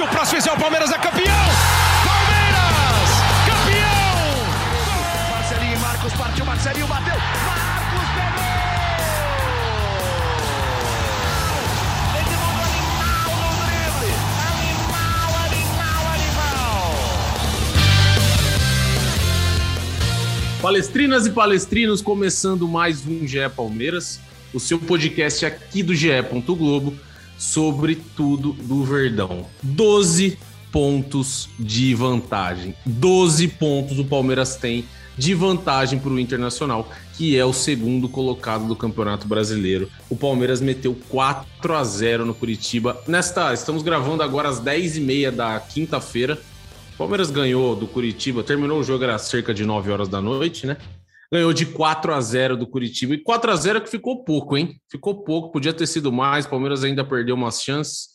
Se o próximo fizer, o Palmeiras é campeão! Palmeiras! Campeão! Marcelinho e Marcos partiu, Marcelinho bateu. Marcos pegou! Edmundo animal no drible. Animal, animal, animal. Palestrinas e palestrinos, começando mais um GE Palmeiras, o seu podcast aqui do GE. Globo sobre tudo do Verdão. 12 pontos de vantagem. 12 pontos o Palmeiras tem de vantagem para o Internacional, que é o segundo colocado do Campeonato Brasileiro. O Palmeiras meteu 4 a 0 no Curitiba. Nesta, estamos gravando agora às 10h30 da quinta-feira. O Palmeiras ganhou do Curitiba, terminou o jogo era cerca de 9 horas da noite, né? Ganhou de 4 a 0 do Curitiba. E 4 a 0 que ficou pouco, hein? Ficou pouco, podia ter sido mais. O Palmeiras ainda perdeu umas chances.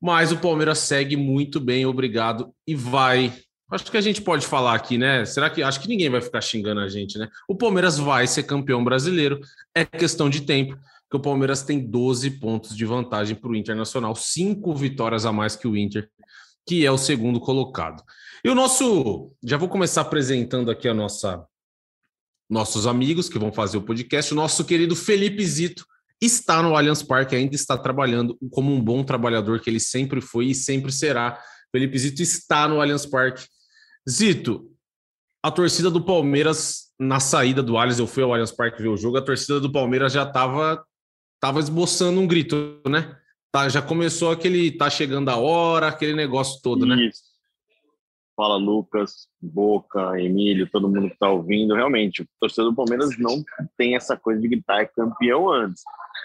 Mas o Palmeiras segue muito bem, obrigado. E vai. Acho que a gente pode falar aqui, né? Será que. Acho que ninguém vai ficar xingando a gente, né? O Palmeiras vai ser campeão brasileiro. É questão de tempo, que o Palmeiras tem 12 pontos de vantagem para o Internacional, cinco vitórias a mais que o Inter, que é o segundo colocado. E o nosso. Já vou começar apresentando aqui a nossa nossos amigos que vão fazer o podcast. O nosso querido Felipe Zito está no Allianz Parque, ainda está trabalhando como um bom trabalhador que ele sempre foi e sempre será. Felipe Zito está no Allianz Parque. Zito, a torcida do Palmeiras na saída do Allianz, eu fui ao Allianz Parque ver o jogo, a torcida do Palmeiras já estava tava esboçando um grito, né? Tá, já começou aquele tá chegando a hora, aquele negócio todo, né? Isso. Fala Lucas, Boca, Emílio, todo mundo que está ouvindo. Realmente, o torcedor do Palmeiras não tem essa coisa de gritar é campeão antes,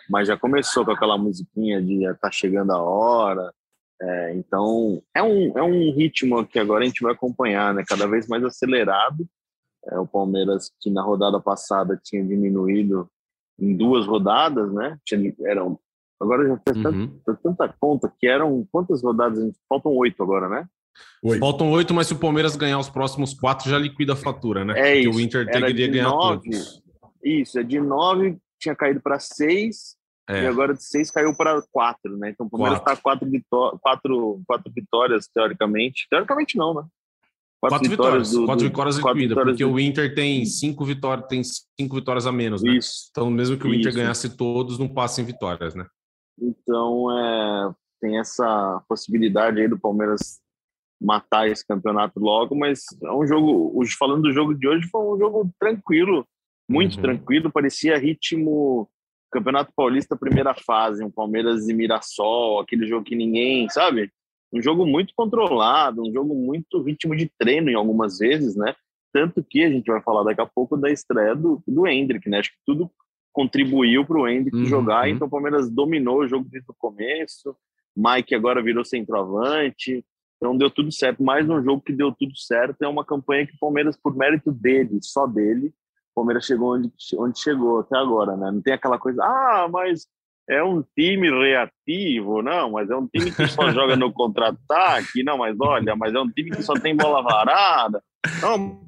mas já começou com aquela musiquinha de tá chegando a hora. É, então, é um, é um ritmo que agora a gente vai acompanhar, né? Cada vez mais acelerado. É, o Palmeiras, que na rodada passada tinha diminuído em duas rodadas, né? Tinha, eram, agora já fez Uhum. tanta, tanta conta que eram. Quantas rodadas? Faltam oito agora, né? Faltam oito, mas se o Palmeiras ganhar os próximos quatro, já liquida a fatura, né? É Porque isso. o Inter Era teria de ganhar nove. todos. Isso, é de nove, tinha caído para seis, É. e agora de seis caiu para quatro, né? Então o Palmeiras está quatro, vitó quatro, quatro vitórias, teoricamente. Teoricamente não, né? Quatro, vitórias, do- quatro vitórias quatro liquida, vitórias porque do- o Inter tem cinco vitórias, tem cinco vitórias a menos, né? Isso. Então, mesmo que o Inter Isso. ganhasse todos, não passa em vitórias, né? Então, é, tem essa possibilidade aí do Palmeiras matar esse campeonato logo, mas é um jogo, falando do jogo de hoje, foi um jogo tranquilo, muito Uhum. tranquilo, parecia ritmo Campeonato Paulista primeira fase, um Palmeiras e Mirassol, aquele jogo que ninguém, sabe? Um jogo muito controlado, um jogo muito ritmo de treino em algumas vezes, né? Tanto que a gente vai falar daqui a pouco da estreia do, do Hendrick, né? Acho que tudo contribuiu para o Hendrick Uhum, jogar, então o Palmeiras dominou o jogo desde o começo. Mike agora virou centroavante, então deu tudo certo. Mais um jogo que deu tudo certo é uma campanha que o Palmeiras, por mérito dele, só dele, o Palmeiras chegou onde, onde chegou até agora, né? Não tem aquela coisa, ah, mas é um time reativo, não, mas é um time que só joga no contra-ataque, não, mas olha, mas é um time que só tem bola varada. Não,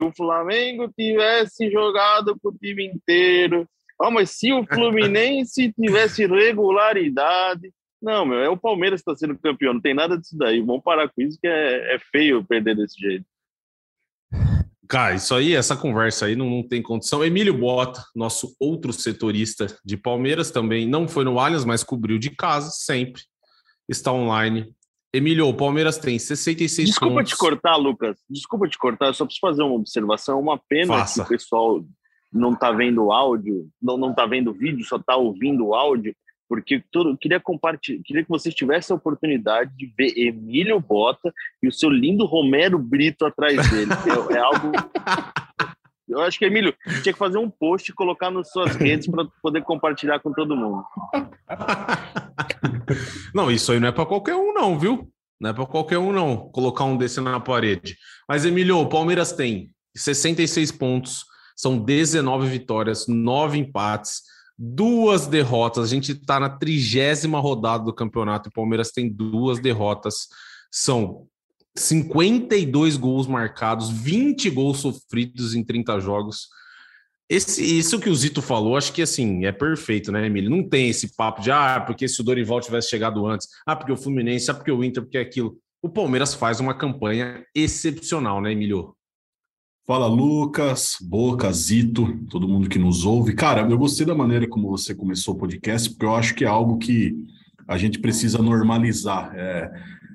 se o Flamengo tivesse jogado com o time inteiro, ah, mas se o Fluminense tivesse regularidade. Não, meu, é o Palmeiras que está sendo campeão, não tem nada disso daí. Vamos parar com isso, que é, é feio perder desse jeito. Cara, isso aí, essa conversa aí não, não tem condição. Emílio Bota, nosso outro setorista de Palmeiras, também não foi no Allianz, mas cobriu de casa, sempre. Está online. Emílio, o Palmeiras tem 66 Desculpa pontos. te cortar, Lucas. Desculpa te cortar, eu só preciso fazer uma observação. É Uma pena Faça. que o pessoal não está vendo o áudio, não, não tá vendo o vídeo, só está ouvindo o áudio, porque todo, queria compartilhar, queria que vocês tivessem a oportunidade de ver Emílio Bota e o seu lindo Romero Brito atrás dele. É, é algo. Eu acho que, Emílio, tinha que fazer um post e colocar nas suas redes para poder compartilhar com todo mundo. não, isso aí não é para qualquer um, não, viu? Não é para qualquer um, não, colocar um desse na parede. Mas, Emílio, o Palmeiras tem 66 pontos, são 19 vitórias, 9 empates, duas derrotas. A gente está na trigésima rodada do campeonato e o Palmeiras tem duas derrotas. São 52 gols marcados, 20 gols sofridos em 30 jogos. Esse, isso que o Zito falou, acho que assim, é perfeito, né, Emílio? Não tem esse papo de ah, porque se o Dorival tivesse chegado antes, ah, porque o Fluminense, ah, porque o Inter, porque aquilo. O Palmeiras faz uma campanha excepcional, né, Emílio? Fala, Lucas, Boca, Zito, todo mundo que nos ouve. Cara, eu gostei da maneira como você começou o podcast, porque eu acho que é algo que a gente precisa normalizar. É,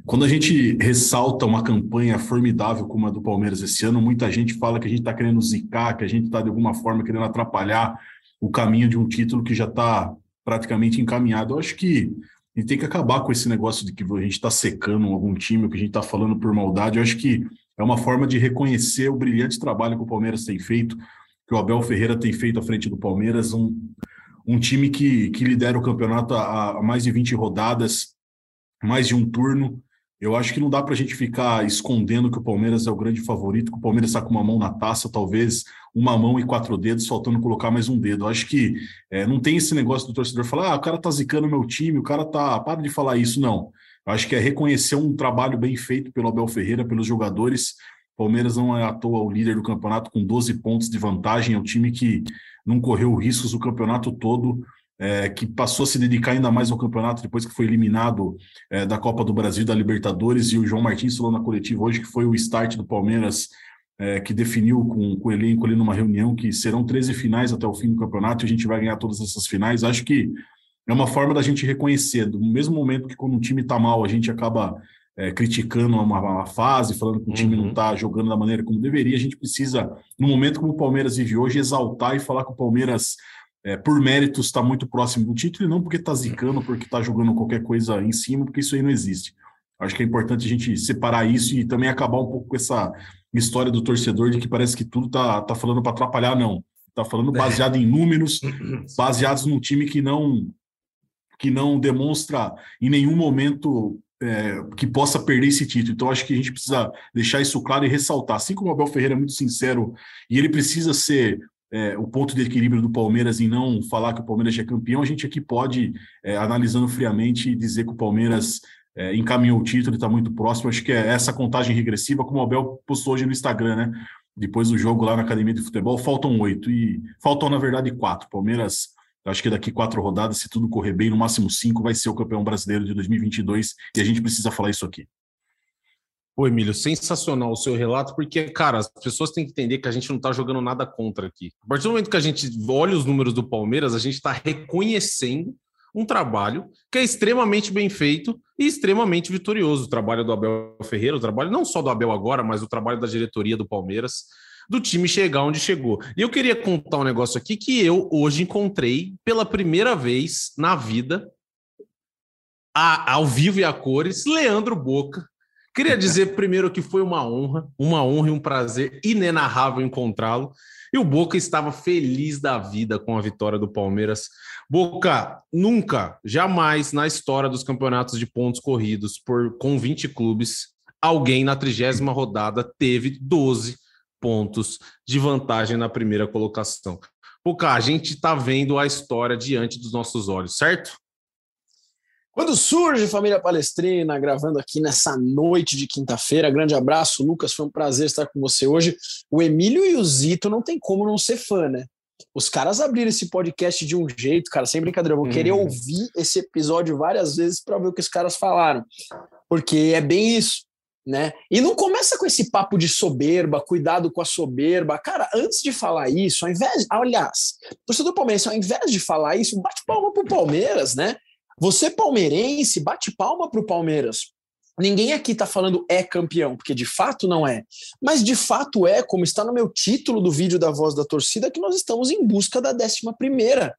quando a gente ressalta uma campanha formidável como a do Palmeiras esse ano, muita gente fala que a gente está querendo zicar, que a gente está de alguma forma querendo atrapalhar o caminho de um título que já está praticamente encaminhado. Eu acho que a gente tem que acabar com esse negócio de que a gente está secando algum time, que a gente está falando por maldade. Eu acho que é uma forma de reconhecer o brilhante trabalho que o Palmeiras tem feito, que o Abel Ferreira tem feito à frente do Palmeiras, um, um time que, que lidera o campeonato há, mais de 20 rodadas, mais de um turno, eu acho que não dá para a gente ficar escondendo que o Palmeiras é o grande favorito, que o Palmeiras está com uma mão na taça, talvez uma mão e quatro dedos, faltando colocar mais um dedo. Eu acho que é, não tem esse negócio do torcedor falar, ah, o cara tá zicando meu time, o cara tá. Para de falar isso, não. Acho que é reconhecer um trabalho bem feito pelo Abel Ferreira, pelos jogadores. Palmeiras não é à toa o líder do campeonato com 12 pontos de vantagem, é um time que não correu riscos o campeonato todo é, que passou a se dedicar ainda mais ao campeonato depois que foi eliminado é, da Copa do Brasil, da Libertadores, e o João Martins falou na coletiva hoje que foi o start do Palmeiras é, que definiu com, com o elenco ali numa reunião que serão 13 finais até o fim do campeonato e a gente vai ganhar todas essas finais. Acho que é uma forma da gente reconhecer, do mesmo momento que quando um time está mal, a gente acaba é, criticando uma, uma, fase, falando que o time uhum. não está jogando da maneira como deveria, a gente precisa, no momento como o Palmeiras vive hoje, exaltar e falar que o Palmeiras é, por méritos está muito próximo do título e não porque está zicando, porque está jogando qualquer coisa em cima, porque isso aí não existe. Acho que é importante a gente separar isso e também acabar um pouco com essa história do torcedor de que parece que tudo tá, tá falando para atrapalhar, não. Tá falando baseado em números, baseados num time que não que não demonstra em nenhum momento é, que possa perder esse título. Então, acho que a gente precisa deixar isso claro e ressaltar. Assim como o Abel Ferreira é muito sincero e ele precisa ser é, o ponto de equilíbrio do Palmeiras em não falar que o Palmeiras é campeão, a gente aqui pode, é, analisando friamente, dizer que o Palmeiras é, encaminhou o título, está muito próximo. Acho que é essa contagem regressiva, como o Abel postou hoje no Instagram, né? Depois do jogo lá na Academia de Futebol, faltam oito. E faltam, na verdade, quatro. Palmeiras, acho que daqui quatro rodadas, se tudo correr bem, no máximo cinco, vai ser o campeão brasileiro de 2022. E a gente precisa falar isso aqui. Pô, Emílio, sensacional o seu relato, porque, cara, as pessoas têm que entender que a gente não está jogando nada contra aqui. A partir do momento que a gente olha os números do Palmeiras, a gente está reconhecendo um trabalho que é extremamente bem feito e extremamente vitorioso. O trabalho do Abel Ferreira, o trabalho não só do Abel agora, mas o trabalho da diretoria do Palmeiras, do time chegar onde chegou. E eu queria contar um negócio aqui que eu hoje encontrei pela primeira vez na vida, a, ao vivo e a cores, Leandro Boca Queria dizer primeiro que foi uma honra, uma honra e um prazer inenarrável encontrá-lo. E o Boca estava feliz da vida com a vitória do Palmeiras. Boca, nunca, jamais na história dos campeonatos de pontos corridos por com 20 clubes, alguém na trigésima rodada teve 12 pontos de vantagem na primeira colocação. Boca, a gente está vendo a história diante dos nossos olhos, certo? Quando surge Família Palestrina, gravando aqui nessa noite de quinta-feira. Grande abraço, Lucas. Foi um prazer estar com você hoje. O Emílio e o Zito não tem como não ser fã, né? Os caras abriram esse podcast de um jeito, cara, sem brincadeira. Eu vou hum. querer uhum. ouvir esse episódio várias vezes para ver o que os caras falaram. Porque é bem isso, né? E não começa com esse papo de soberba, cuidado com a soberba. Cara, antes de falar isso, ao invés. Aliás, torcedor Palmeiras, ao invés de falar isso, bate palma pro Palmeiras, né? Você palmeirense, bate palma para o Palmeiras. Ninguém aqui está falando é campeão, porque de fato não é. Mas de fato é, como está no meu título do vídeo da voz da torcida, que nós estamos em busca da décima primeira.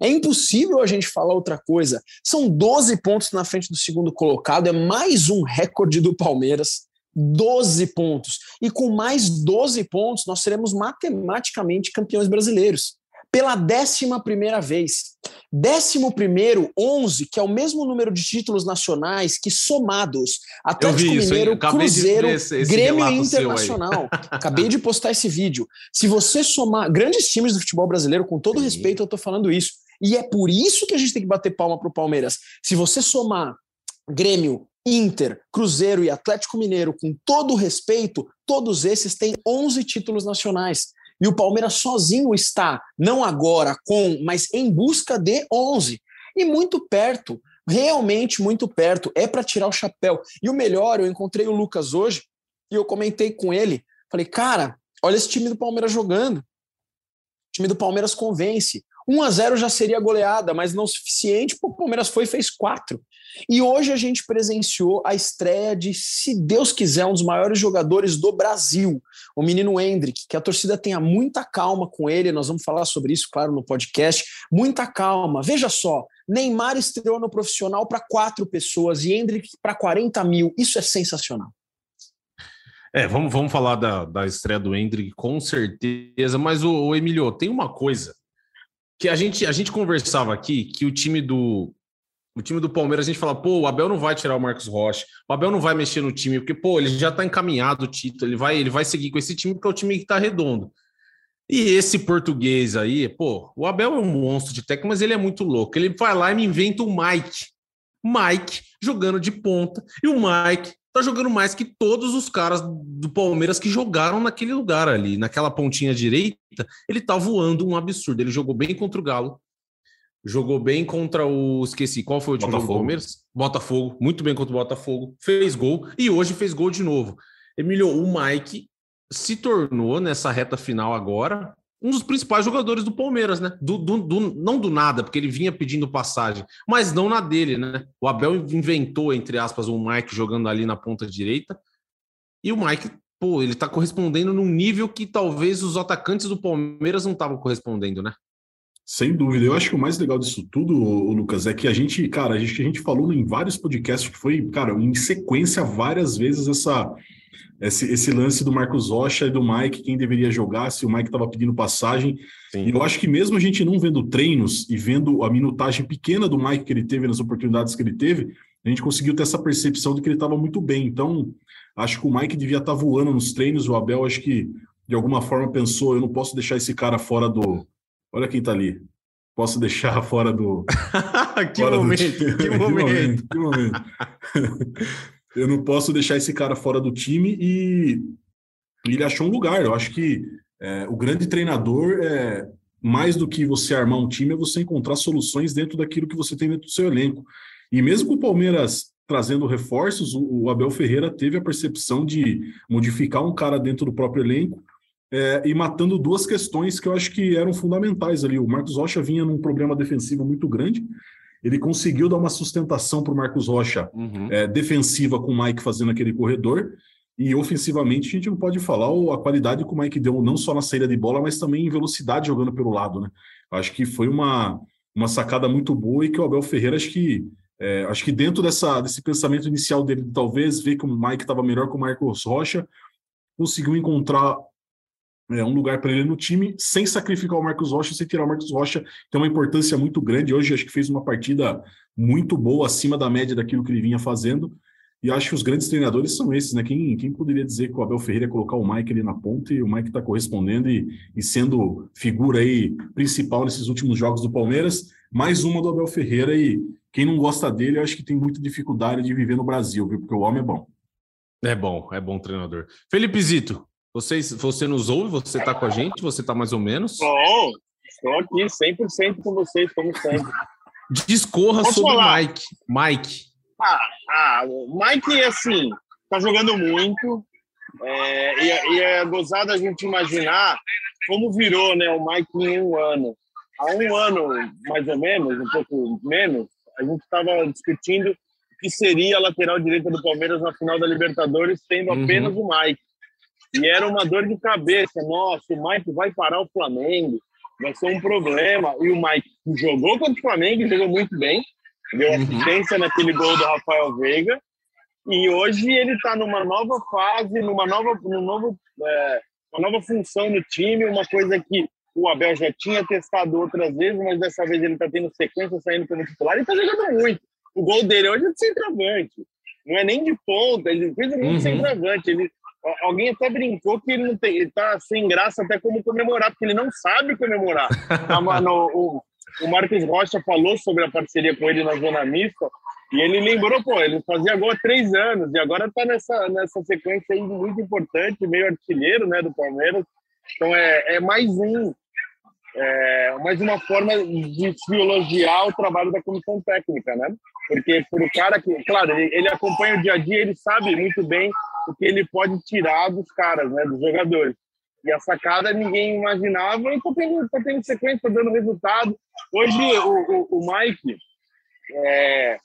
É impossível a gente falar outra coisa. São 12 pontos na frente do segundo colocado, é mais um recorde do Palmeiras. 12 pontos. E com mais 12 pontos, nós seremos matematicamente campeões brasileiros pela décima primeira vez. Décimo primeiro, 11, que é o mesmo número de títulos nacionais que somados Atlético Mineiro, Cruzeiro, esse, esse Grêmio Internacional. Acabei de postar esse vídeo. Se você somar grandes times do futebol brasileiro, com todo Sim. respeito, eu estou falando isso. E é por isso que a gente tem que bater palma para o Palmeiras. Se você somar Grêmio, Inter, Cruzeiro e Atlético Mineiro, com todo respeito, todos esses têm 11 títulos nacionais. E o Palmeiras sozinho está, não agora com, mas em busca de 11. E muito perto, realmente muito perto. É para tirar o chapéu. E o melhor, eu encontrei o Lucas hoje e eu comentei com ele. Falei, cara, olha esse time do Palmeiras jogando. O time do Palmeiras convence. 1 a 0 já seria goleada, mas não o suficiente, o Palmeiras foi e fez quatro. E hoje a gente presenciou a estreia de, se Deus quiser, um dos maiores jogadores do Brasil, o menino Hendrick, que a torcida tenha muita calma com ele, nós vamos falar sobre isso, claro, no podcast. Muita calma. Veja só, Neymar estreou no profissional para quatro pessoas e Hendrick para 40 mil. Isso é sensacional. É, vamos, vamos falar da, da estreia do Hendrick, com certeza. Mas, o, o Emilio, tem uma coisa que a gente, a gente conversava aqui, que o time do, o time do Palmeiras, a gente fala, pô, o Abel não vai tirar o Marcos Rocha, o Abel não vai mexer no time, porque, pô, ele já tá encaminhado o título, ele vai, ele vai seguir com esse time, porque é o time que tá redondo. E esse português aí, pô, o Abel é um monstro de técnico, mas ele é muito louco. Ele vai lá e me inventa o Mike. Mike jogando de ponta, e o Mike tá jogando mais que todos os caras do Palmeiras que jogaram naquele lugar ali, naquela pontinha direita. Ele tá voando um absurdo. Ele jogou bem contra o Galo, Jogou bem contra o. Esqueci, qual foi o time do Palmeiras? Botafogo, muito bem contra o Botafogo. Fez gol e hoje fez gol de novo. Emílio, o Mike se tornou nessa reta final agora um dos principais jogadores do Palmeiras, né? Do, do, do, não do nada, porque ele vinha pedindo passagem, mas não na dele, né? O Abel inventou, entre aspas, o Mike jogando ali na ponta direita. E o Mike, pô, ele tá correspondendo num nível que talvez os atacantes do Palmeiras não estavam correspondendo, né? Sem dúvida. Eu acho que o mais legal disso tudo, Lucas, é que a gente, cara, a gente, a gente falou em vários podcasts que foi, cara, em sequência várias vezes essa esse, esse lance do Marcos Rocha e do Mike, quem deveria jogar, se o Mike estava pedindo passagem. Sim. E eu acho que mesmo a gente não vendo treinos e vendo a minutagem pequena do Mike que ele teve, nas oportunidades que ele teve, a gente conseguiu ter essa percepção de que ele estava muito bem. Então, acho que o Mike devia estar tá voando nos treinos, o Abel acho que de alguma forma pensou, eu não posso deixar esse cara fora do, Olha quem tá ali. Posso deixar fora do. que, fora momento, do... que, momento, que momento! Eu não posso deixar esse cara fora do time e ele achou um lugar. Eu acho que é, o grande treinador é mais do que você armar um time, é você encontrar soluções dentro daquilo que você tem dentro do seu elenco. E mesmo com o Palmeiras trazendo reforços, o Abel Ferreira teve a percepção de modificar um cara dentro do próprio elenco é, e matando duas questões que eu acho que eram fundamentais ali. O Marcos Rocha vinha num problema defensivo muito grande, ele conseguiu dar uma sustentação para o Marcos Rocha uhum. é, defensiva com o Mike fazendo aquele corredor, e ofensivamente a gente não pode falar a qualidade que o Mike deu, não só na saída de bola, mas também em velocidade jogando pelo lado. Né? Acho que foi uma, uma sacada muito boa e que o Abel Ferreira, acho que é, acho que dentro dessa, desse pensamento inicial dele, talvez ver que o Mike estava melhor com o Marcos Rocha, conseguiu encontrar é, um lugar para ele no time, sem sacrificar o Marcos Rocha, sem tirar o Marcos Rocha, tem uma importância muito grande. Hoje acho que fez uma partida muito boa, acima da média daquilo que ele vinha fazendo. E acho que os grandes treinadores são esses, né? Quem, quem poderia dizer que o Abel Ferreira ia colocar o Mike ali na ponta e o Mike está correspondendo e, e sendo figura aí principal nesses últimos jogos do Palmeiras. Mais uma do Abel Ferreira e quem não gosta dele, eu acho que tem muita dificuldade de viver no Brasil, viu? Porque o homem é bom. É bom, é bom treinador. Felipe Zito, você, você nos ouve? Você está com a gente? Você está mais ou menos? Bom, estou aqui 100% com vocês, como sempre. Discorra Posso sobre falar? Mike. Mike. Ah, ah, o Mike, assim, tá jogando muito. É, e, e é gozado a gente imaginar como virou né, o Mike em um ano. Há um ano, mais ou menos, um pouco menos, a gente estava discutindo o que seria a lateral direita do Palmeiras na final da Libertadores, tendo uhum. apenas o Mike. E era uma dor de cabeça. Nossa, o Mike vai parar o Flamengo, vai ser um problema. E o Mike jogou contra o Flamengo, jogou muito bem, deu uhum. assistência uhum. naquele gol do Rafael Veiga. E hoje ele está numa nova fase, numa nova, num novo, é, uma nova função no time, uma coisa que o Abel já tinha testado outras vezes, mas dessa vez ele está tendo sequência saindo como titular e está jogando muito. O gol dele hoje é de centroavante, não é nem de ponta, ele fez um uhum. centroavante. Ele Alguém até brincou que ele não tem, ele tá sem graça até como comemorar, porque ele não sabe comemorar. no, o, o Marcos Rocha falou sobre a parceria com ele na Zona Mista e ele lembrou, pô, ele fazia gol há três anos e agora tá nessa, nessa sequência aí muito importante, meio artilheiro, né, do Palmeiras. Então é, é mais um é, mais uma forma de se elogiar o trabalho da comissão técnica, né? Porque para o cara que, claro, ele, ele, acompanha o dia a dia, ele sabe muito bem o que ele pode tirar dos caras, né, dos jogadores. E a sacada ninguém imaginava e está tendo, tá tendo sequência, tá dando resultado. Hoje o, o, o Mike, é,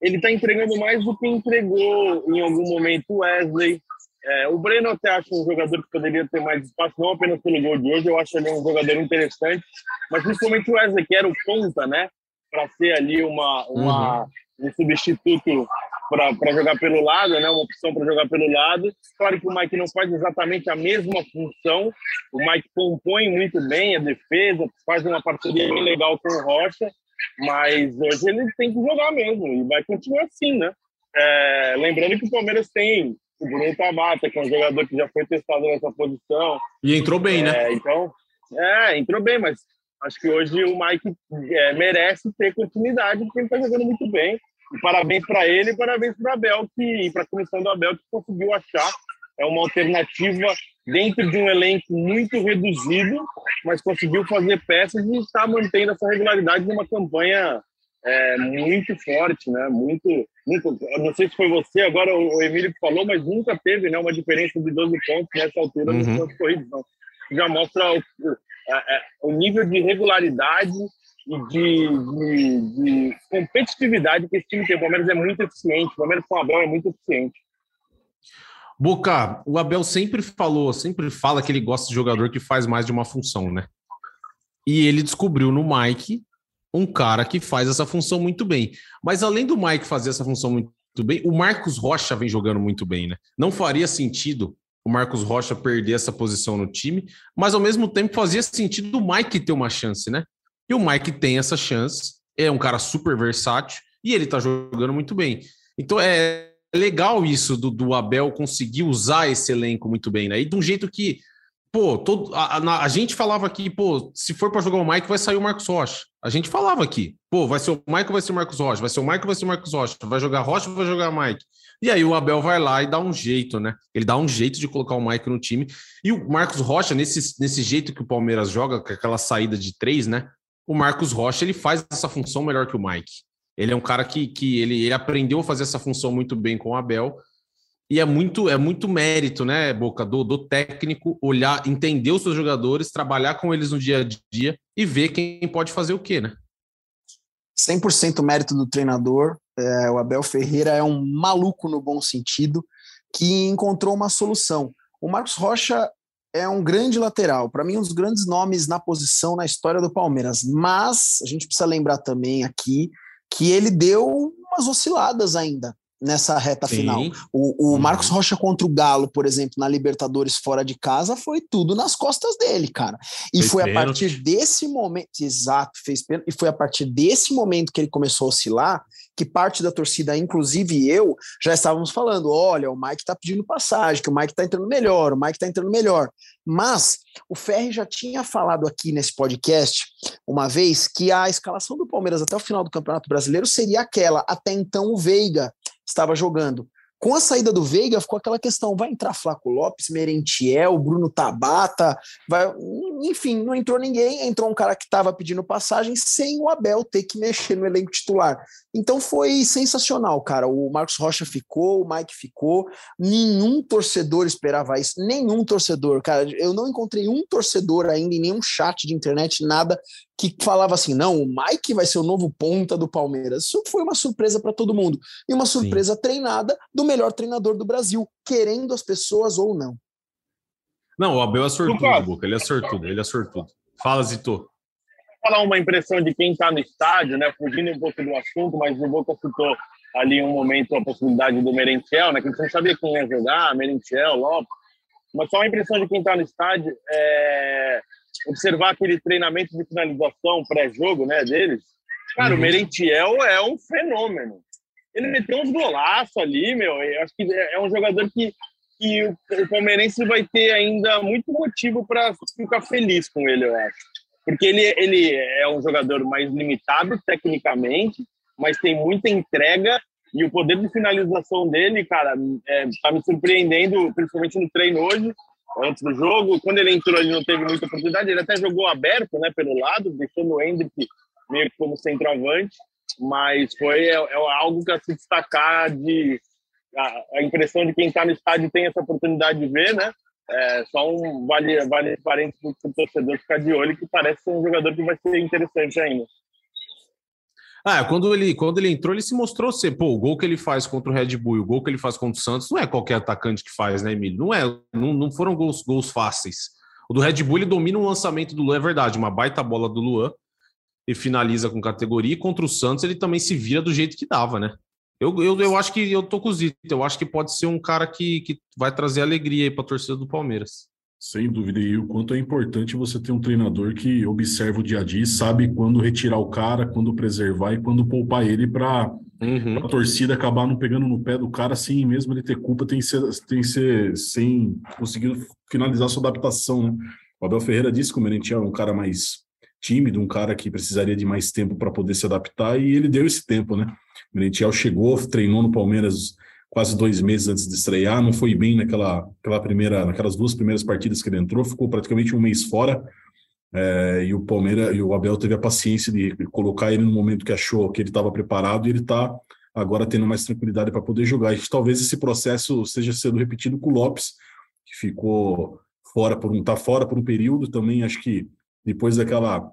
ele está entregando mais do que entregou em algum momento o Wesley, é, o Breno até acho um jogador que poderia ter mais espaço, não apenas pelo gol de hoje, eu acho ele um jogador interessante, mas principalmente o Wesley, que era o ponta, né? Para ser ali uma, uma, uhum. um substituto para jogar pelo lado, né? Uma opção para jogar pelo lado. Claro que o Mike não faz exatamente a mesma função. O Mike compõe muito bem a defesa, faz uma parceria bem legal com o Rocha, mas hoje ele tem que jogar mesmo e vai continuar assim, né? É, lembrando que o Palmeiras tem o Bruno Tabata, que é um jogador que já foi testado nessa posição. E entrou bem, né? é, né? Então, é, entrou bem, mas acho que hoje o Mike é, merece ter continuidade, porque ele está jogando muito bem. E parabéns para ele e parabéns para Abel, que, e para a comissão do Abel, que conseguiu achar é uma alternativa dentro de um elenco muito reduzido, mas conseguiu fazer peças e está mantendo essa regularidade de uma campanha é, muito forte, né? Muito, muito. Não sei se foi você, agora o Emílio falou, mas nunca teve né, uma diferença de 12 pontos nessa altura uhum. nos corridos. Então, já mostra o, o nível de regularidade de, de, de, competitividade que esse time tem. O Palmeiras é muito eficiente, o Palmeiras com a bola é muito eficiente. Boca, o Abel sempre falou, sempre fala que ele gosta de jogador que faz mais de uma função, né? E ele descobriu no Mike um cara que faz essa função muito bem. Mas além do Mike fazer essa função muito bem, o Marcos Rocha vem jogando muito bem, né? Não faria sentido o Marcos Rocha perder essa posição no time, mas ao mesmo tempo fazia sentido o Mike ter uma chance, né? E o Mike tem essa chance, é um cara super versátil e ele tá jogando muito bem. Então é legal isso do, do Abel conseguir usar esse elenco muito bem, né? E de um jeito que Pô, todo, a, a, a, gente falava aqui, pô, se for para jogar o Mike, vai sair o Marcos Rocha. A gente falava aqui, pô, vai ser o Mike vai ser o Marcos Rocha? Vai ser o Mike vai ser o Marcos Rocha? Vai jogar Rocha vai jogar Mike? E aí o Abel vai lá e dá um jeito, né? Ele dá um jeito de colocar o Mike no time. E o Marcos Rocha, nesse, nesse jeito que o Palmeiras joga, com aquela saída de três, né? O Marcos Rocha, ele faz essa função melhor que o Mike. Ele é um cara que, que ele, ele aprendeu a fazer essa função muito bem com o Abel e é muito, é muito mérito, né, Boca, do, do técnico olhar, entender os seus jogadores, trabalhar com eles no dia a dia e ver quem pode fazer o quê, né? 100% mérito do treinador. É, o Abel Ferreira é um maluco no bom sentido que encontrou uma solução. O Marcos Rocha é um grande lateral, para mim, um dos grandes nomes na posição na história do Palmeiras. Mas a gente precisa lembrar também aqui que ele deu umas osciladas ainda nessa reta Sim. final. O, o uhum. Marcos Rocha contra o Galo, por exemplo, na Libertadores fora de casa, foi tudo nas costas dele, cara. E fez foi pênalti. a partir desse momento, exato, fez pênalti, e foi a partir desse momento que ele começou a oscilar, que parte da torcida, inclusive eu, já estávamos falando: olha, o Mike tá pedindo passagem, que o Mike tá entrando melhor, o Mike tá entrando melhor. Mas o Ferri já tinha falado aqui nesse podcast uma vez que a escalação do Palmeiras até o final do Campeonato Brasileiro seria aquela. Até então o Veiga estava jogando. Com a saída do Veiga, ficou aquela questão: vai entrar Flaco Lopes, Merentiel, Bruno Tabata, vai... enfim, não entrou ninguém, entrou um cara que estava pedindo passagem sem o Abel ter que mexer no elenco titular. Então foi sensacional, cara. O Marcos Rocha ficou, o Mike ficou, nenhum torcedor esperava isso, nenhum torcedor, cara. Eu não encontrei um torcedor ainda em nenhum chat de internet, nada que falava assim: não, o Mike vai ser o novo ponta do Palmeiras. Isso foi uma surpresa para todo mundo. E uma surpresa Sim. treinada do melhor treinador do Brasil, querendo as pessoas ou não. Não, o Abel é sortudo, Boca. Ele é sortudo, ele é sortudo. Fala, Zito. Vou falar uma impressão de quem está no estádio, né? Fugindo um pouco do assunto, mas o Boca citou ali um momento a possibilidade do Merentiel, né? Que a gente não sabia quem ia jogar, Merentiel, Lopes. Mas só uma impressão de quem está no estádio é observar aquele treinamento de finalização pré-jogo, né, deles. Cara, uhum. o Merentiel é um fenômeno. Ele meteu uns golaços ali, meu. Eu acho que é um jogador que, que o, palmeirense vai ter ainda muito motivo para ficar feliz com ele, eu acho. Porque ele, ele é um jogador mais limitado tecnicamente, mas tem muita entrega e o poder de finalização dele, cara, é, tá me surpreendendo, principalmente no treino hoje, antes do jogo. Quando ele entrou, ele não teve muita oportunidade. Ele até jogou aberto, né, pelo lado, deixando o Hendrick meio que como centroavante. Mas foi é, é algo que a se destacar de a, a impressão de quem está no estádio tem essa oportunidade de ver, né? É, só um vale, vale parênteses para o torcedor ficar de olho, que parece ser um jogador que vai ser interessante ainda. Ah, quando ele, quando ele entrou, ele se mostrou ser, pô, o gol que ele faz contra o Red Bull e o gol que ele faz contra o Santos não é qualquer atacante que faz, né, Emílio? Não é, não, não foram gols, gols fáceis. O do Red Bull ele domina o lançamento do Luan, é verdade, uma baita bola do Luan e finaliza com categoria. E contra o Santos ele também se vira do jeito que dava, né? Eu, eu, eu acho que eu tô com o Zito, eu acho que pode ser um cara que, que vai trazer alegria aí para a torcida do Palmeiras. Sem dúvida, e o quanto é importante você ter um treinador que observa o dia a dia e sabe quando retirar o cara, quando preservar e quando poupar ele para uhum. a torcida acabar não pegando no pé do cara sem mesmo ele ter culpa, tem que ser, tem que ser sem conseguir finalizar sua adaptação, né? O Abel Ferreira disse que o Merentiel é um cara mais tímido, um cara que precisaria de mais tempo para poder se adaptar e ele deu esse tempo, né? O Merentiel chegou, treinou no Palmeiras quase dois meses antes de estrear, não foi bem naquela, naquela primeira, naquelas duas primeiras partidas que ele entrou, ficou praticamente um mês fora. É, e o Palmeiras e o Abel teve a paciência de colocar ele no momento que achou que ele estava preparado e ele está agora tendo mais tranquilidade para poder jogar. E talvez esse processo seja sendo repetido com o Lopes, que ficou fora por um tá fora por um período também. Acho que depois daquela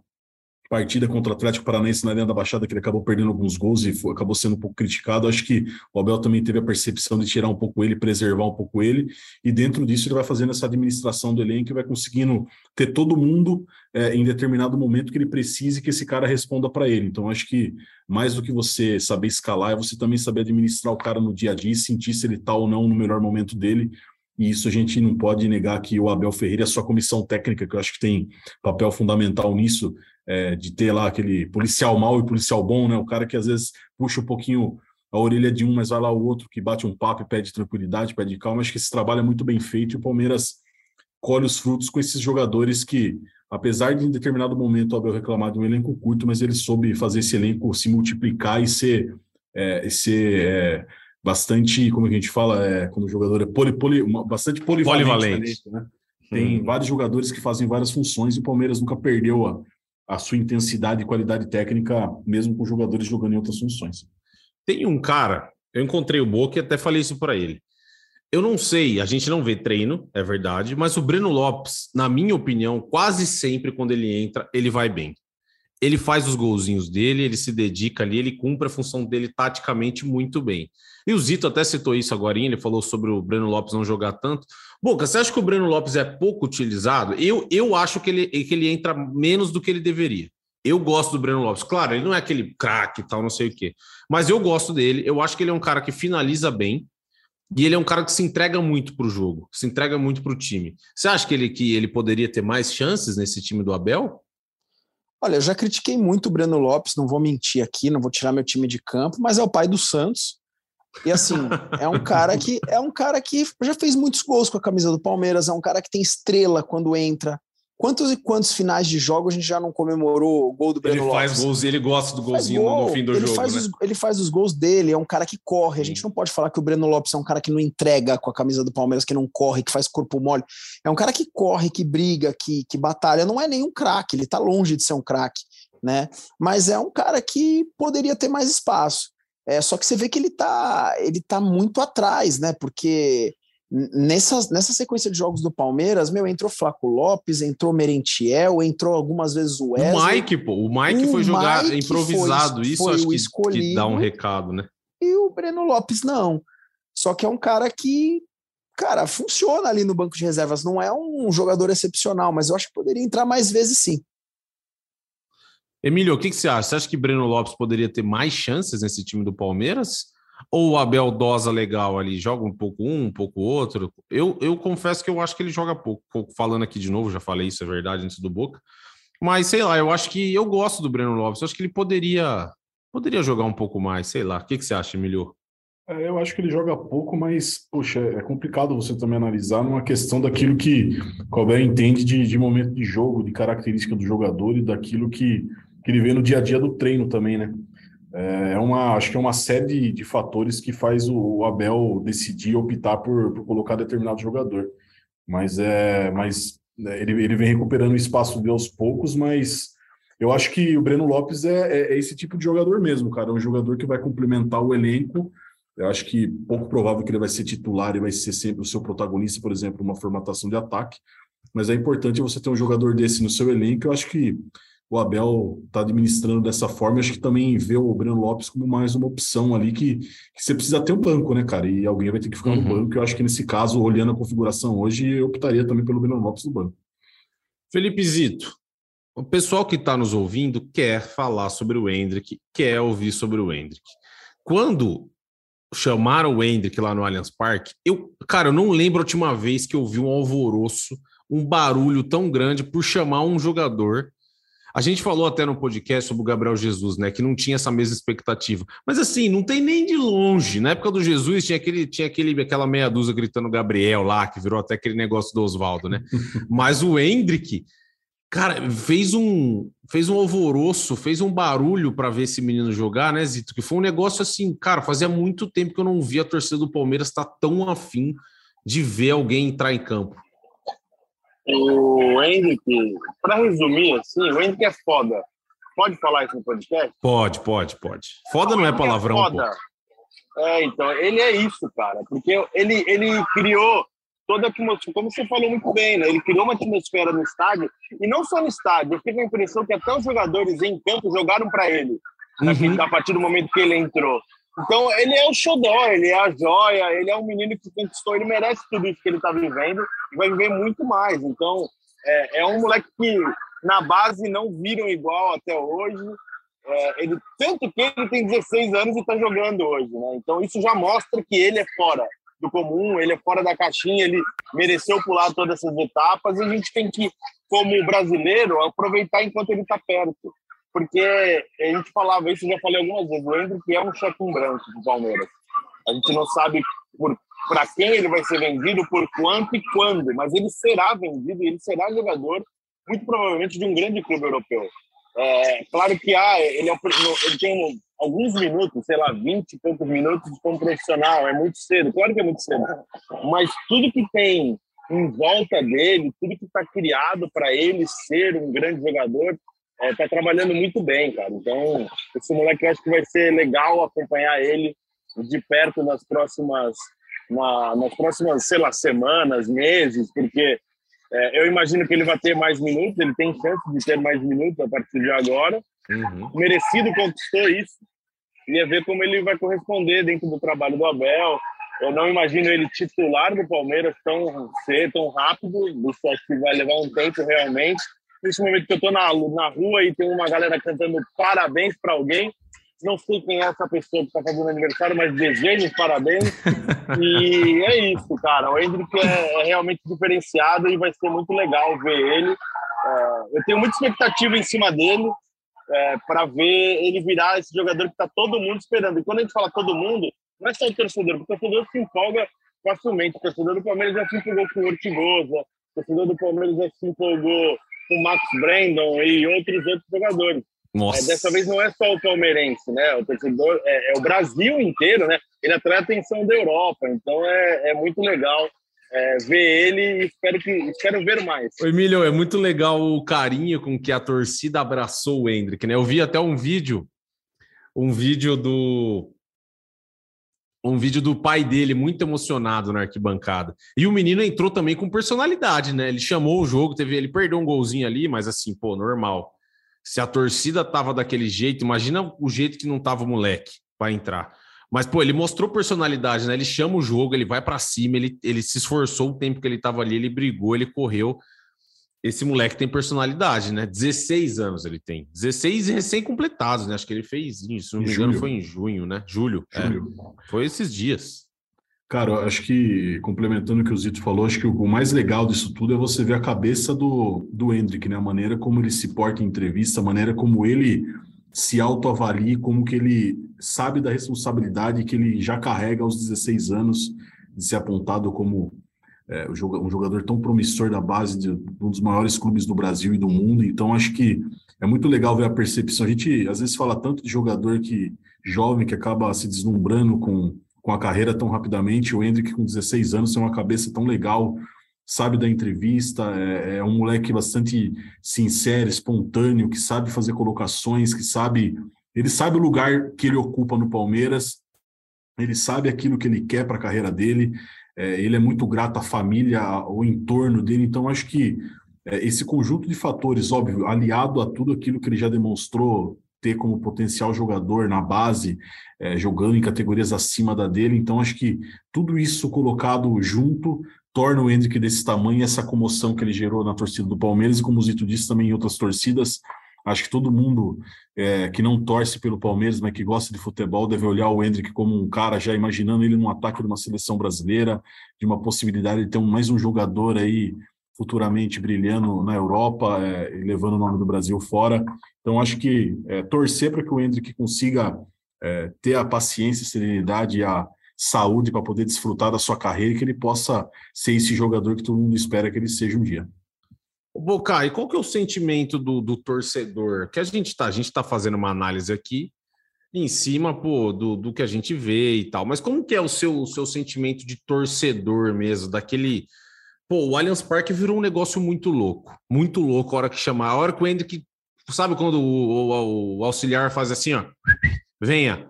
partida contra o Atlético Paranaense na Arena da Baixada, que ele acabou perdendo alguns gols e foi, acabou sendo um pouco criticado. Acho que o Abel também teve a percepção de tirar um pouco ele, preservar um pouco ele, e dentro disso ele vai fazendo essa administração do elenco e vai conseguindo ter todo mundo é, em determinado momento que ele precise que esse cara responda para ele. Então, acho que mais do que você saber escalar, é você também saber administrar o cara no dia a dia e sentir se ele está ou não no melhor momento dele. E isso a gente não pode negar que o Abel Ferreira e a sua comissão técnica, que eu acho que tem papel fundamental nisso, é, de ter lá aquele policial mau e policial bom, né? O cara que às vezes puxa um pouquinho a orelha de um, mas vai lá o outro que bate um papo e pede tranquilidade, pede calma. Acho que esse trabalho é muito bem feito e o Palmeiras colhe os frutos com esses jogadores que, apesar de em determinado momento o Abel reclamar de um elenco curto, mas ele soube fazer esse elenco se multiplicar e ser, é, e ser é, bastante, como a gente fala, é, quando o jogador é poli, poli, uma, bastante polivalente. polivalente. Né? Tem hum. vários jogadores que fazem várias funções e o Palmeiras nunca perdeu a, a sua intensidade e qualidade técnica, mesmo com jogadores jogando em outras funções. Tem um cara, eu encontrei o Boca e até falei isso para ele. Eu não sei, a gente não vê treino, é verdade, mas o Breno Lopes, na minha opinião, quase sempre quando ele entra, ele vai bem. Ele faz os golzinhos dele, ele se dedica ali, ele cumpre a função dele taticamente muito bem. E o Zito até citou isso agora, ele falou sobre o Breno Lopes não jogar tanto. Boca, você acha que o Breno Lopes é pouco utilizado? Eu, eu acho que ele, que ele entra menos do que ele deveria. Eu gosto do Breno Lopes. Claro, ele não é aquele craque e tal, não sei o quê. Mas eu gosto dele. Eu acho que ele é um cara que finaliza bem. E ele é um cara que se entrega muito para o jogo, se entrega muito para o time. Você acha que ele, que ele poderia ter mais chances nesse time do Abel? Olha, eu já critiquei muito o Breno Lopes, não vou mentir aqui, não vou tirar meu time de campo, mas é o pai do Santos. E assim, é um cara que é um cara que já fez muitos gols com a camisa do Palmeiras, é um cara que tem estrela quando entra. Quantos e quantos finais de jogo a gente já não comemorou o gol do Breno Ele faz Lopes? gols e ele gosta do golzinho gol, no fim do ele jogo. Faz né? os, ele faz os gols dele, é um cara que corre. A gente não pode falar que o Breno Lopes é um cara que não entrega com a camisa do Palmeiras, que não corre, que faz corpo mole. É um cara que corre, que briga, que, que batalha. Não é nenhum craque, ele tá longe de ser um craque, né? Mas é um cara que poderia ter mais espaço. É, só que você vê que ele tá, ele tá muito atrás, né? Porque nessa, nessa sequência de jogos do Palmeiras, meu, entrou Flaco Lopes, entrou Merentiel, entrou algumas vezes o Wesley. O Mike, pô, o Mike o foi jogar Mike improvisado, foi, isso foi acho que, que dá um recado, né? E o Breno Lopes não. Só que é um cara que, cara, funciona ali no banco de reservas, não é um jogador excepcional, mas eu acho que poderia entrar mais vezes sim. Emílio, o que, que, você acha? Você acha que Breno Lopes poderia ter mais chances nesse time do Palmeiras? Ou o Abel dosa legal ali, joga um pouco um, um pouco outro? Eu, eu confesso que eu acho que ele joga pouco. Falando aqui de novo, já falei isso, é verdade, antes do Boca. Mas sei lá, eu acho que eu gosto do Breno Lopes. Eu acho que ele poderia poderia jogar um pouco mais, sei lá. O que, que você acha, Emílio? É, eu acho que ele joga pouco, mas, poxa, é complicado você também analisar numa questão daquilo que Abel entende de, de momento de jogo, de característica do jogador e daquilo que que ele vê no dia a dia do treino também, né? É, é uma, acho que é uma série de, fatores que faz o, Abel decidir optar por, por, colocar determinado jogador. Mas é, mas né, ele, ele vem recuperando o espaço de aos poucos, mas eu acho que o Breno Lopes é, é, é, esse tipo de jogador mesmo, cara. É um jogador que vai complementar o elenco. Eu acho que pouco provável que ele vai ser titular e vai ser sempre o seu protagonista, por exemplo, uma formatação de ataque. Mas é importante você ter um jogador desse no seu elenco. Eu acho que o Abel está administrando dessa forma. Acho que também vê o Breno Lopes como mais uma opção ali que, que você precisa ter um banco, né, cara? E alguém vai ter que ficar uhum. no banco. Eu acho que nesse caso, olhando a configuração hoje, eu optaria também pelo Breno Lopes no banco. Felipe Zito, o pessoal que está nos ouvindo quer falar sobre o Hendrick, quer ouvir sobre o Hendrick. Quando chamaram o Hendrick lá no Allianz Parque, eu, cara, eu não lembro a última vez que eu vi um alvoroço, um barulho tão grande por chamar um jogador a gente falou até no podcast sobre o Gabriel Jesus, né? Que não tinha essa mesma expectativa. Mas assim, não tem nem de longe. Na época do Jesus tinha aquele, tinha aquele, aquela meia dúzia gritando Gabriel lá, que virou até aquele negócio do Oswaldo, né? Mas o Hendrick, cara, fez um, fez um alvoroço, fez um barulho para ver esse menino jogar, né, Zito? Que foi um negócio assim, cara, fazia muito tempo que eu não via a torcida do Palmeiras estar tá tão afim de ver alguém entrar em campo. O Henrique, para resumir, assim, o Henrique é foda. Pode falar isso no podcast? Pode, pode, pode. Foda não é palavrão. É, foda. é, então, ele é isso, cara. Porque ele, ele criou toda a atmosfera, como você falou muito bem, né? Ele criou uma atmosfera no estádio, e não só no estádio, eu fiquei com a impressão que até os jogadores em campo jogaram para ele, uhum. a partir do momento que ele entrou. Então, ele é o xodó, ele é a joia, ele é um menino que conquistou, ele merece tudo isso que ele está vivendo e vai viver muito mais. Então, é, é, um moleque que na base não viram igual até hoje. É, ele, tanto que ele tem 16 anos e está jogando hoje. Né? Então, isso já mostra que ele é fora do comum, ele é fora da caixinha, ele mereceu pular todas essas etapas e a gente tem que, como brasileiro, aproveitar enquanto ele está perto porque a gente falava isso, já falei algumas vezes, o Hendrick é um cheque em branco do Palmeiras. A gente não sabe para quem ele vai ser vendido, por quanto e quando, mas ele será vendido ele será jogador, muito provavelmente, de um grande clube europeu. É, claro que ah, ele, é, ele tem alguns minutos, sei lá, 20 e poucos minutos como profissional, é muito cedo, claro que é muito cedo, mas tudo que tem em volta dele, tudo que está criado para ele ser um grande jogador, é, tá trabalhando muito bem, cara. Então, esse moleque eu acho que vai ser legal acompanhar ele de perto nas próximas, na, nas próximas, sei lá, semanas, meses, porque é, eu imagino que ele vai ter mais minutos, ele tem chance de ter mais minutos a partir de agora. Uhum. Merecido conquistou isso. Queria ver como ele vai corresponder dentro do trabalho do Abel. Eu não imagino ele titular do Palmeiras tão cedo, tão rápido. Isso acho que vai levar um tempo realmente nesse momento que eu estou na, na rua e tem uma galera cantando parabéns para alguém. Não sei quem é essa pessoa que está fazendo aniversário, mas desejo parabéns. e é isso, cara. O Hendrick é, é, realmente diferenciado e vai ser muito legal ver ele. É, eu tenho muita expectativa em cima dele é, para ver ele virar esse jogador que está todo mundo esperando. E quando a gente fala todo mundo, não é só o torcedor, porque o torcedor se empolga facilmente. O torcedor do Palmeiras já se empolgou com o Ortigosa, o torcedor do Palmeiras já se empolgou com Max Brandon e outros outros jogadores. É, dessa vez não é só o palmeirense, né? O torcedor é, é, o Brasil inteiro, né? Ele atrai a atenção da Europa, então é, é muito legal é, ver ele e espero que espero ver mais. Oi, Emílio, é muito legal o carinho com que a torcida abraçou o Hendrick, né? Eu vi até um vídeo, um vídeo do um vídeo do pai dele muito emocionado na arquibancada. E o menino entrou também com personalidade, né? Ele chamou o jogo, teve, ele perdeu um golzinho ali, mas assim, pô, normal. Se a torcida tava daquele jeito, imagina o jeito que não tava o moleque para entrar. Mas, pô, ele mostrou personalidade, né? Ele chama o jogo, ele vai para cima, ele, ele se esforçou o tempo que ele tava ali, ele brigou, ele correu esse moleque tem personalidade, né? 16 anos ele tem. 16 recém-completados, né? Acho que ele fez isso, se não me engano, foi em junho, né? Julho. É. Julho. É. Foi esses dias. Cara, acho que, complementando o que o Zito falou, acho que o mais legal disso tudo é você ver a cabeça do, do Hendrick, né? A maneira como ele se porta em entrevista, a maneira como ele se autoavalia, como que ele sabe da responsabilidade que ele já carrega aos 16 anos de ser apontado como é, um jogador tão promissor da base de um dos maiores clubes do Brasil e do mundo. Então, acho que é muito legal ver a percepção. A gente às vezes fala tanto de jogador que jovem que acaba se deslumbrando com, com a carreira tão rapidamente. O Hendrick, com 16 anos, tem uma cabeça tão legal sabe da entrevista, é, é, um moleque bastante sincero, espontâneo, que sabe fazer colocações, que sabe. Ele sabe o lugar que ele ocupa no Palmeiras, ele sabe aquilo que ele quer para a carreira dele, é, ele é muito grato à família, ao entorno dele, então acho que é, esse conjunto de fatores, óbvio, aliado a tudo aquilo que ele já demonstrou ter como potencial jogador na base, é, jogando em categorias acima da dele. Então, acho que tudo isso colocado junto torna o Hendrick desse tamanho, essa comoção que ele gerou na torcida do Palmeiras, e como o Zito disse também em outras torcidas. Acho que todo mundo é, que não torce pelo Palmeiras, mas que gosta de futebol, deve olhar o Hendrick como um cara já imaginando ele no ataque de uma seleção brasileira, de uma possibilidade de ter um, mais um jogador aí futuramente brilhando na Europa é, e levando o nome do Brasil fora. Então, acho que é, torcer para que o Hendrick consiga é, ter a paciência, a serenidade e a saúde para poder desfrutar da sua carreira e que ele possa ser esse jogador que todo mundo espera que ele seja um dia. Boca, e qual que é o sentimento do, do torcedor? Que a gente está a gente tá fazendo uma análise aqui em cima pô, do, do que a gente vê e tal, mas como que é o seu, o seu sentimento de torcedor mesmo, daquele Pô, o Allianz Parque virou um negócio muito louco. Muito louco a hora que chamar. A hora que o Hendrick. Sabe quando o, o, o, auxiliar faz assim, ó? Venha.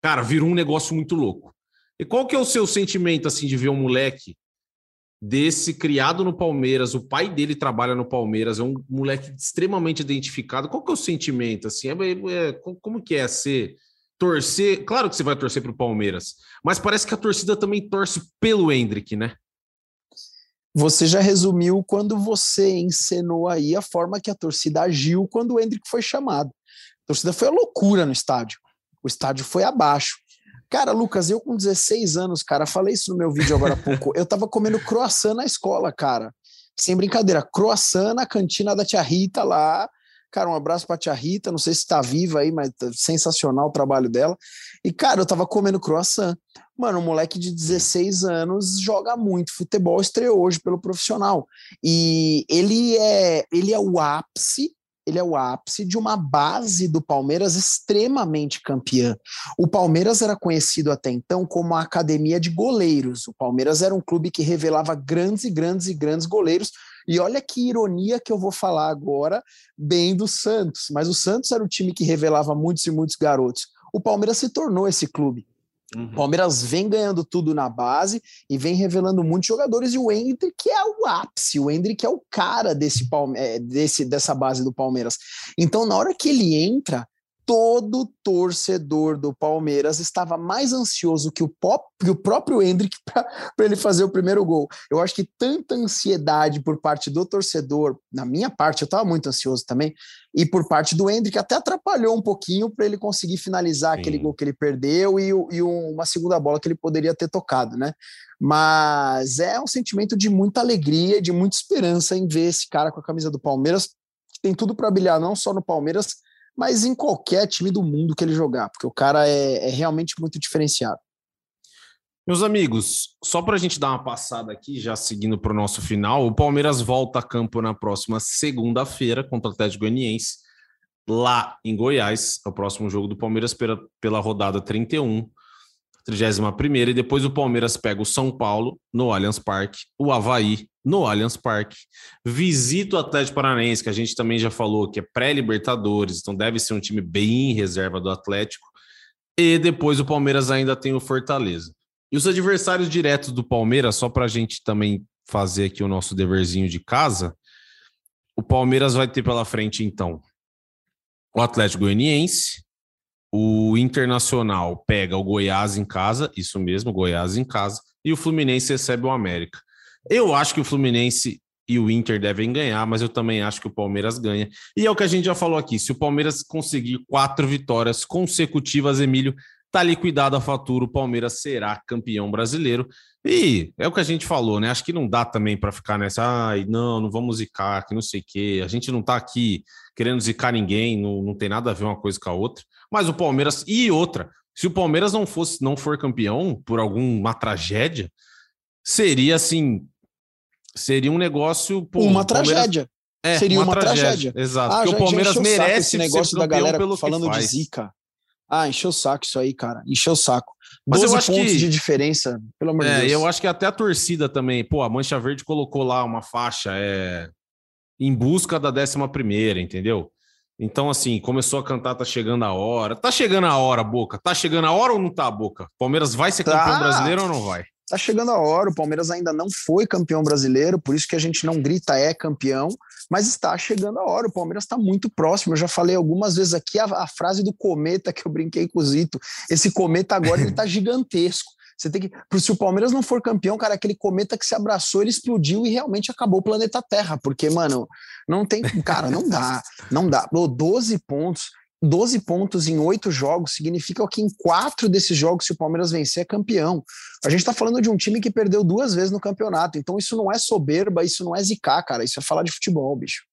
Cara, virou um negócio muito louco. E qual que é o seu sentimento, assim, de ver um moleque desse criado no Palmeiras? O pai dele trabalha no Palmeiras, é um moleque extremamente identificado. Qual que é o sentimento, assim? É, é, como que é ser torcer? Claro que você vai torcer para o Palmeiras, mas parece que a torcida também torce pelo Hendrick, né? Você já resumiu quando você encenou aí a forma que a torcida agiu quando o Hendrick foi chamado. A torcida foi a loucura no estádio. O estádio foi abaixo. Cara, Lucas, eu com 16 anos, cara, falei isso no meu vídeo agora há pouco. Eu tava comendo croissant na escola, cara. Sem brincadeira, croissant na cantina da tia Rita lá. Cara, um abraço pra tia Rita, não sei se tá viva aí, mas tá sensacional o trabalho dela. E, cara, eu tava comendo croissant. Mano, um moleque de 16 anos joga muito futebol, estreou hoje pelo profissional. E ele é, ele é o ápice ele é o ápice de uma base do Palmeiras extremamente campeã. O Palmeiras era conhecido até então como a academia de goleiros. O Palmeiras era um clube que revelava grandes e grandes e grandes goleiros. E olha que ironia que eu vou falar agora, bem do Santos. Mas o Santos era o time que revelava muitos e muitos garotos. O Palmeiras se tornou esse clube. Uhum. Palmeiras vem ganhando tudo na base e vem revelando muitos jogadores. E o Hendrick é o ápice, o Hendrick é o cara desse, é, desse, dessa base do Palmeiras. Então, na hora que ele entra, todo torcedor do Palmeiras estava mais ansioso que o, pop, que o próprio Hendrick para ele fazer o primeiro gol. Eu acho que tanta ansiedade por parte do torcedor, na minha parte, eu estava muito ansioso também, e por parte do Hendrick até atrapalhou um pouquinho para ele conseguir finalizar Sim. aquele gol que ele perdeu e, e uma segunda bola que ele poderia ter tocado, né? Mas é um sentimento de muita alegria, de muita esperança em ver esse cara com a camisa do Palmeiras. Tem tudo para brilhar, não só no Palmeiras, mas em qualquer time do mundo que ele jogar, porque o cara é, é realmente muito diferenciado. Meus amigos, só para a gente dar uma passada aqui, já seguindo para o nosso final, o Palmeiras volta a campo na próxima segunda-feira contra o Atlético Goianiense, lá em Goiás, é o próximo jogo do Palmeiras pela, pela rodada 31. 31 e depois o Palmeiras pega o São Paulo no Allianz Parque, o Havaí no Allianz Parque, visita o Atlético Paranaense, que a gente também já falou que é pré-Libertadores, então deve ser um time bem reserva do Atlético, e depois o Palmeiras ainda tem o Fortaleza. E os adversários diretos do Palmeiras, só para a gente também fazer aqui o nosso deverzinho de casa, o Palmeiras vai ter pela frente, então, o Atlético Goianiense, o Internacional pega o Goiás em casa, isso mesmo, Goiás em casa, e o Fluminense recebe o América. Eu acho que o Fluminense e o Inter devem ganhar, mas eu também acho que o Palmeiras ganha. E é o que a gente já falou aqui: se o Palmeiras conseguir quatro vitórias consecutivas, Emílio, tá liquidada a fatura, o Palmeiras será campeão brasileiro. E é o que a gente falou, né? Acho que não dá também para ficar nessa, ai, não, não vamos zicar, que não sei o quê. A gente não tá aqui querendo zicar ninguém, não, não tem nada a ver uma coisa com a outra. Mas o Palmeiras e outra, se o Palmeiras não fosse não for campeão por alguma tragédia, seria assim, seria um negócio pô, uma tragédia. É, seria uma, uma tragédia. tragédia. Exato. Ah, Porque já, o Palmeiras merece esse negócio da galera falando de zica. Ah, encheu o saco isso aí, cara. Encheu o saco. Mas 12 eu acho pontos que- de diferença, pelo amor de É, Deus. eu acho que até a torcida também. Pô, a Mancha Verde colocou lá uma faixa é, em busca da 11 primeira, entendeu? Então, assim, começou a cantar, tá chegando a hora. Tá chegando a hora, Boca. Tá chegando a hora ou não tá, Boca? Palmeiras vai ser Tá. campeão brasileiro ou não vai? Tá chegando a hora, o Palmeiras ainda não foi campeão brasileiro, por isso que a gente não grita é campeão, mas está chegando a hora, o Palmeiras está muito próximo. Eu já falei algumas vezes aqui a, a frase do cometa que eu brinquei com o Zito. Esse cometa agora ele tá gigantesco. Você tem que. Se o Palmeiras não for campeão, cara, aquele cometa que se abraçou, ele explodiu e realmente acabou o planeta Terra. Porque, mano, não tem. Cara, não dá. Não dá. Ô, 12 pontos. 12 pontos em oito jogos significa que em quatro desses jogos, se o Palmeiras vencer, é campeão. A gente tá falando de um time que perdeu duas vezes no campeonato. Então, isso não é soberba, isso não é zicar, cara. Isso é falar de futebol, bicho.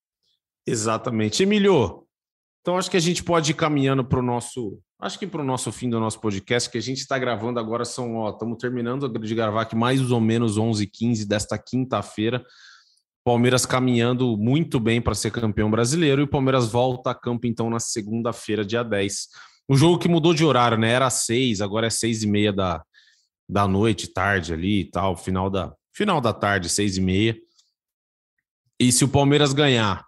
Exatamente. Emílio, então acho que a gente pode ir caminhando para o nosso. Acho que para o nosso fim do nosso podcast, que a gente está gravando agora, são, ó, estamos terminando de gravar aqui mais ou menos 11h15 desta quinta-feira. Palmeiras caminhando muito bem para ser campeão brasileiro e o Palmeiras volta a campo então na segunda-feira, dia 10. Um jogo que mudou de horário, né? Era seis, agora é seis e meia da, da noite, tarde ali e tal, final da, final da tarde, seis e meia. E se o Palmeiras ganhar,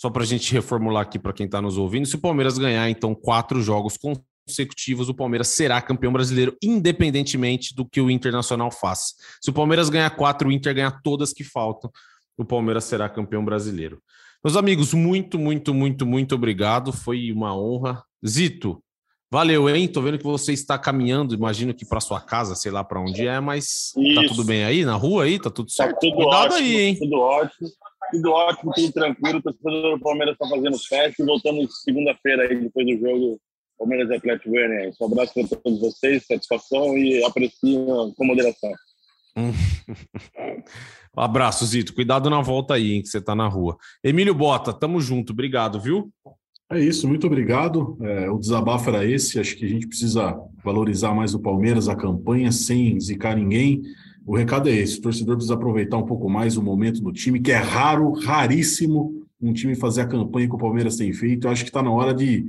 só para a gente reformular aqui para quem está nos ouvindo, se o Palmeiras ganhar então quatro jogos consecutivos, o Palmeiras será campeão brasileiro, independentemente do que o Internacional faça. Se o Palmeiras ganhar quatro, o Inter ganhar todas que faltam, o Palmeiras será campeão brasileiro. Meus amigos, muito, muito, muito, muito obrigado. Foi uma honra. Zito, valeu, hein? Tô vendo que você está caminhando, imagino que para sua casa, sei lá para onde é, mas tá Isso. tudo bem aí na rua aí, tá tudo Tá certo. tudo Cuidado ótimo, aí, hein? tudo ótimo. Tudo ótimo, tudo tranquilo. O torcedor do Palmeiras está fazendo festa e voltamos segunda-feira aí, depois do jogo Palmeiras e Atlético Goianiense. Um abraço para todos vocês, satisfação e aprecio com moderação. Um abraço, Zito. Cuidado na volta aí, hein, que você tá na rua. Emílio Bota, tamo junto. Obrigado, viu? É isso, muito obrigado. É, o desabafo era esse. Acho que a gente precisa valorizar mais o Palmeiras, a campanha, sem zicar ninguém. O recado é esse: o torcedor precisa aproveitar um pouco mais o momento do time, que é raro, raríssimo, um time fazer a campanha que o Palmeiras tem feito. Eu acho que está na hora de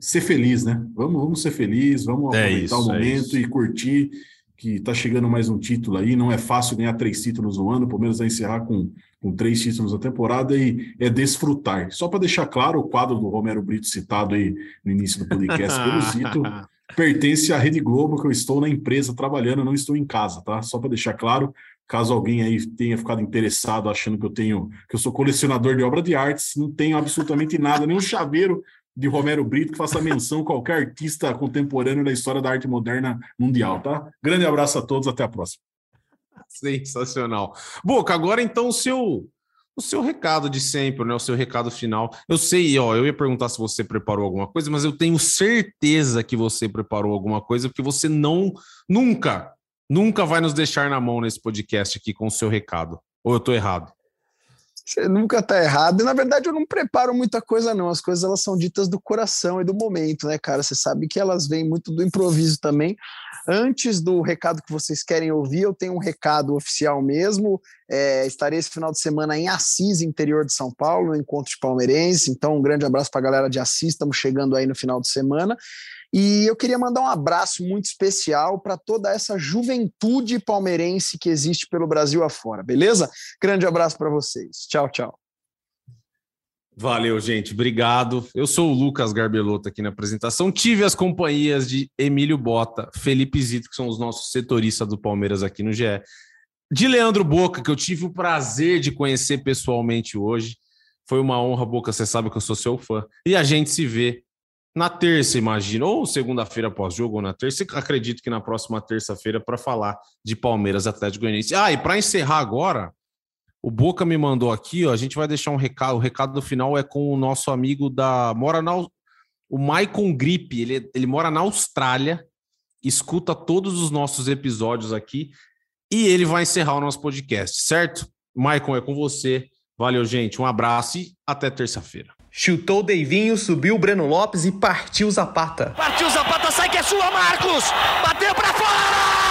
ser feliz, né? Vamos, vamos ser felizes, vamos É aproveitar isso, o é momento isso. e curtir. Que está chegando mais um título aí, não é fácil ganhar três títulos no ano. O Palmeiras vai encerrar com com três títulos na temporada e é desfrutar. Só para deixar claro, o quadro do Romero Brito citado aí no início do podcast pelo Zito pertence à Rede Globo, que eu estou na empresa trabalhando, não estou em casa, tá? Só para deixar claro, caso alguém aí tenha ficado interessado achando que eu tenho que eu sou colecionador de obra de artes, não tenho absolutamente nada, nem um chaveiro de Romero Brito que faça menção a qualquer artista contemporâneo da história da arte moderna mundial, tá? Grande abraço a todos, até a próxima. Sensacional. Boca, agora então o seu o seu recado de sempre, né? O seu recado final. Eu sei, ó, eu ia perguntar se você preparou alguma coisa, mas eu tenho certeza que você preparou alguma coisa, porque você não nunca, nunca vai nos deixar na mão nesse podcast aqui com o seu recado. Ou eu tô errado? Você nunca tá errado. E, na verdade, eu não preparo muita coisa, não. As coisas elas são ditas do coração e do momento, né, cara? Você sabe que elas vêm muito do improviso também. Antes do recado que vocês querem ouvir, eu tenho um recado oficial mesmo. É, estarei esse final de semana em Assis, interior de São Paulo, no encontro de palmeirense. Então, um grande abraço para a galera de Assis. Estamos chegando aí no final de semana. E eu queria mandar um abraço muito especial para toda essa juventude palmeirense que existe pelo Brasil afora, beleza? Grande abraço para vocês. Tchau, tchau. Valeu, gente. Obrigado. Eu sou o Lucas Garbelotto aqui na apresentação. Tive as companhias de Emílio Bota, Felipe Zito, que são os nossos setoristas do Palmeiras aqui no GE. De Leandro Boca, que eu tive o prazer de conhecer pessoalmente hoje. Foi uma honra, Boca. Você sabe que eu sou seu fã. E a gente se vê na terça, imagino, ou segunda-feira pós-jogo, ou na terça. Acredito que na próxima terça-feira para falar de Palmeiras Atlético Goianiense. Ah, e para encerrar agora, o Boca me mandou aqui, ó, a gente vai deixar um recado. O recado final é com o nosso amigo da mora na o Maicon Grip, ele, ele mora na Austrália, escuta todos os nossos episódios aqui e ele vai encerrar o nosso podcast, certo? Maicon, é com você. Valeu, gente. Um abraço e até terça-feira. Chutou Deivinho, subiu o Breno Lopes e partiu Zapata. Partiu Zapata, sai que é sua, Marcos! Bateu pra fora!